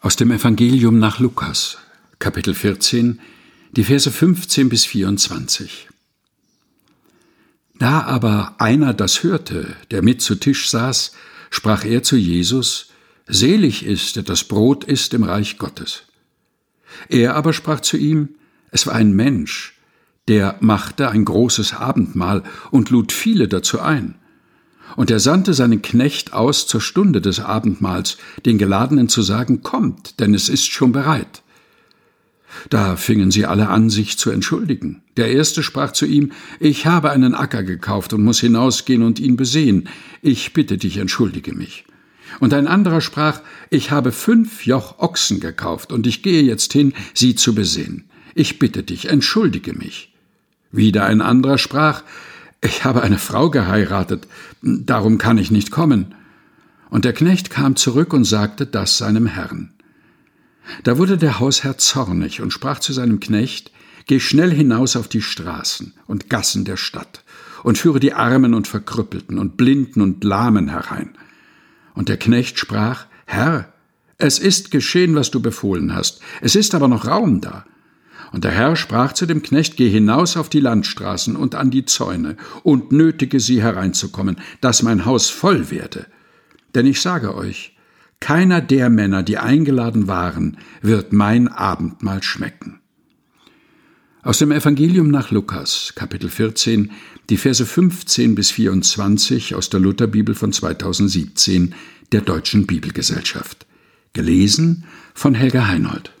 Aus dem Evangelium nach Lukas, Kapitel 14, die Verse 15 bis 24. Da aber einer das hörte, der mit zu Tisch saß, sprach er zu Jesus, Selig ist, der das Brot isst im Reich Gottes. Er aber sprach zu ihm, es war ein Mensch, der machte ein großes Abendmahl und lud viele dazu ein. Und er sandte seinen Knecht aus zur Stunde des Abendmahls, den Geladenen zu sagen, Kommt, denn es ist schon bereit. Da fingen sie alle an, sich zu entschuldigen. Der erste sprach zu ihm, Ich habe einen Acker gekauft und muss hinausgehen und ihn besehen. Ich bitte dich, entschuldige mich. Und ein anderer sprach, Ich habe fünf Joch Ochsen gekauft und ich gehe jetzt hin, sie zu besehen. Ich bitte dich, entschuldige mich. Wieder ein anderer sprach, ich habe eine Frau geheiratet, darum kann ich nicht kommen. Und der Knecht kam zurück und sagte das seinem Herrn. Da wurde der Hausherr zornig und sprach zu seinem Knecht, Geh schnell hinaus auf die Straßen und Gassen der Stadt und führe die Armen und Verkrüppelten und Blinden und Lahmen herein. Und der Knecht sprach, Herr, es ist geschehen, was du befohlen hast, es ist aber noch Raum da. Und der Herr sprach zu dem Knecht, Geh hinaus auf die Landstraßen und an die Zäune und nötige sie hereinzukommen, dass mein Haus voll werde. Denn ich sage euch, keiner der Männer, die eingeladen waren, wird mein Abendmahl schmecken. Aus dem Evangelium nach Lukas, Kapitel 14, die Verse 15 bis 24 aus der Lutherbibel von 2017 der Deutschen Bibelgesellschaft. Gelesen von Helga Heinold.